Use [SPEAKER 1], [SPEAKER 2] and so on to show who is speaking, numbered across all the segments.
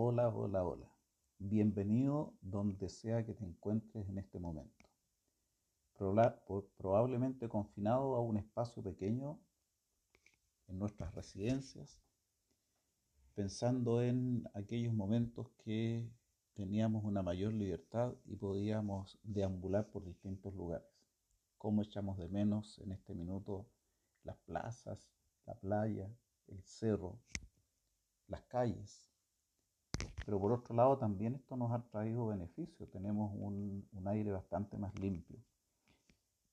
[SPEAKER 1] Hola, hola, hola. Bienvenido donde sea que te encuentres en este momento. Probablemente confinado a un espacio pequeño en nuestras residencias, pensando en aquellos momentos que teníamos una mayor libertad y podíamos deambular por distintos lugares. Cómo echamos de menos en este minuto las plazas, la playa, el cerro, las calles. Pero por otro lado también esto nos ha traído beneficios, tenemos un, aire bastante más limpio.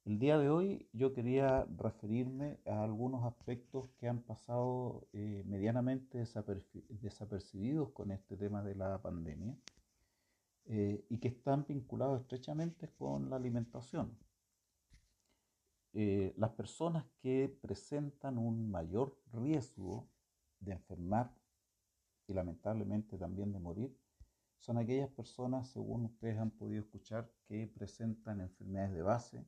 [SPEAKER 1] El día de hoy yo quería referirme a algunos aspectos que han pasado eh, medianamente desapercibidos con este tema de la pandemia eh, y que están vinculados estrechamente con la alimentación. Eh, las personas que presentan un mayor riesgo de enfermar y lamentablemente también de morir, son aquellas personas, según ustedes han podido escuchar, que presentan enfermedades de base,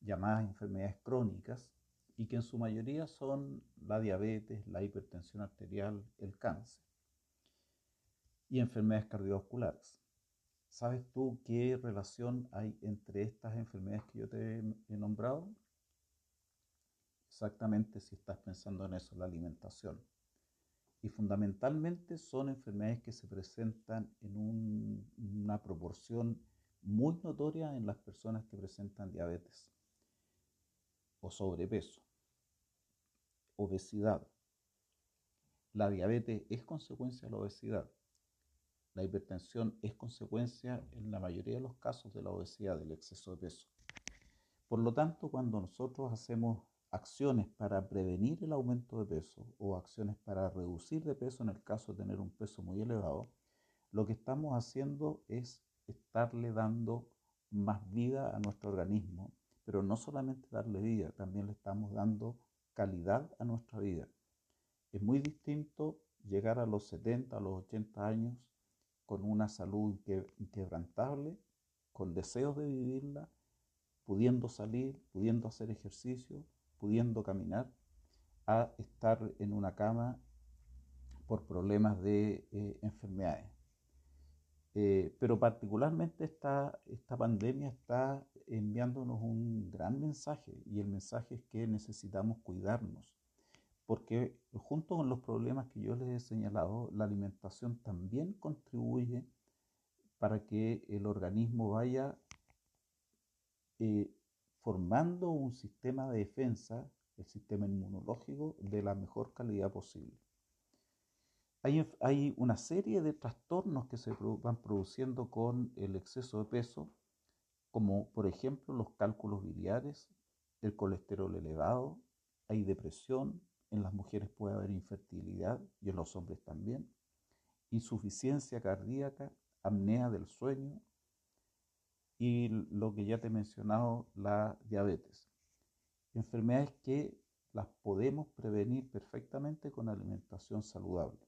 [SPEAKER 1] llamadas enfermedades crónicas, y que en su mayoría son la diabetes, la hipertensión arterial, el cáncer y enfermedades cardiovasculares. ¿Sabes tú qué relación hay entre estas enfermedades que yo te he nombrado? Exactamente si estás pensando en eso, la alimentación y fundamentalmente son enfermedades que se presentan en una proporción muy notoria en las personas que presentan diabetes o sobrepeso, obesidad. La diabetes es consecuencia de la obesidad. La hipertensión es consecuencia en la mayoría de los casos de la obesidad, del exceso de peso. Por lo tanto, cuando nosotros hacemos acciones para prevenir el aumento de peso o acciones para reducir de peso en el caso de tener un peso muy elevado, lo que estamos haciendo es estarle dando más vida a nuestro organismo, pero no solamente darle vida, también le estamos dando calidad a nuestra vida. Es muy distinto llegar a los 70, a los 80 años con una salud inquebrantable, con deseos de vivirla, pudiendo salir, pudiendo hacer ejercicio, pudiendo caminar a estar en una cama por problemas de eh, enfermedades. Eh, pero particularmente esta, esta pandemia está enviándonos un gran mensaje y el mensaje es que necesitamos cuidarnos, porque junto con los problemas que yo les he señalado, la alimentación también contribuye para que el organismo vaya eh, formando un sistema de defensa, el sistema inmunológico, de la mejor calidad posible. Hay, una serie de trastornos que se van produciendo con el exceso de peso, como por ejemplo los cálculos biliares, el colesterol elevado, hay depresión, en las mujeres puede haber infertilidad y en los hombres también, insuficiencia cardíaca, apnea del sueño, y lo que ya te he mencionado, la diabetes. Enfermedades que las podemos prevenir perfectamente con alimentación saludable.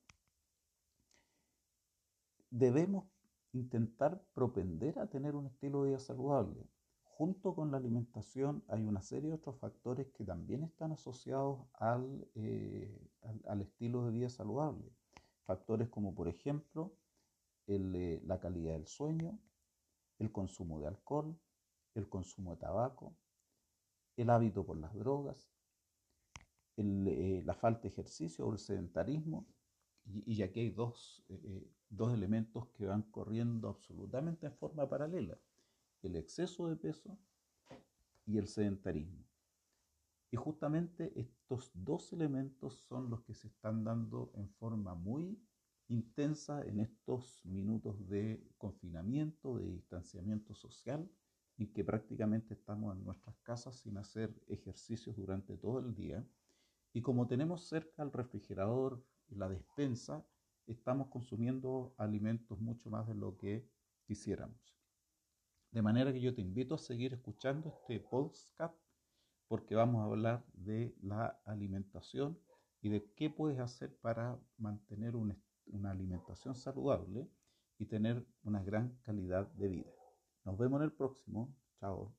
[SPEAKER 1] Debemos intentar propender a tener un estilo de vida saludable. Junto con la alimentación hay una serie de otros factores que también están asociados al, eh, estilo de vida saludable. Factores como por ejemplo eh, la calidad del sueño, el consumo de alcohol, el consumo de tabaco, el hábito por las drogas, eh, la falta de ejercicio o el sedentarismo. Y, aquí hay dos, eh, eh, dos elementos que van corriendo absolutamente en forma paralela, el exceso de peso y el sedentarismo. Y justamente estos dos elementos son los que se están dando en forma muy intensa en estos minutos de confinamiento, de distanciamiento social, en que prácticamente estamos en nuestras casas sin hacer ejercicios durante todo el día. Y como tenemos cerca el refrigerador y la despensa, estamos consumiendo alimentos mucho más de lo que quisiéramos. De manera que yo te invito a seguir escuchando este podcast porque vamos a hablar de la alimentación y de qué puedes hacer para mantener un una alimentación saludable y tener una gran calidad de vida. Nos vemos en el próximo. Chao.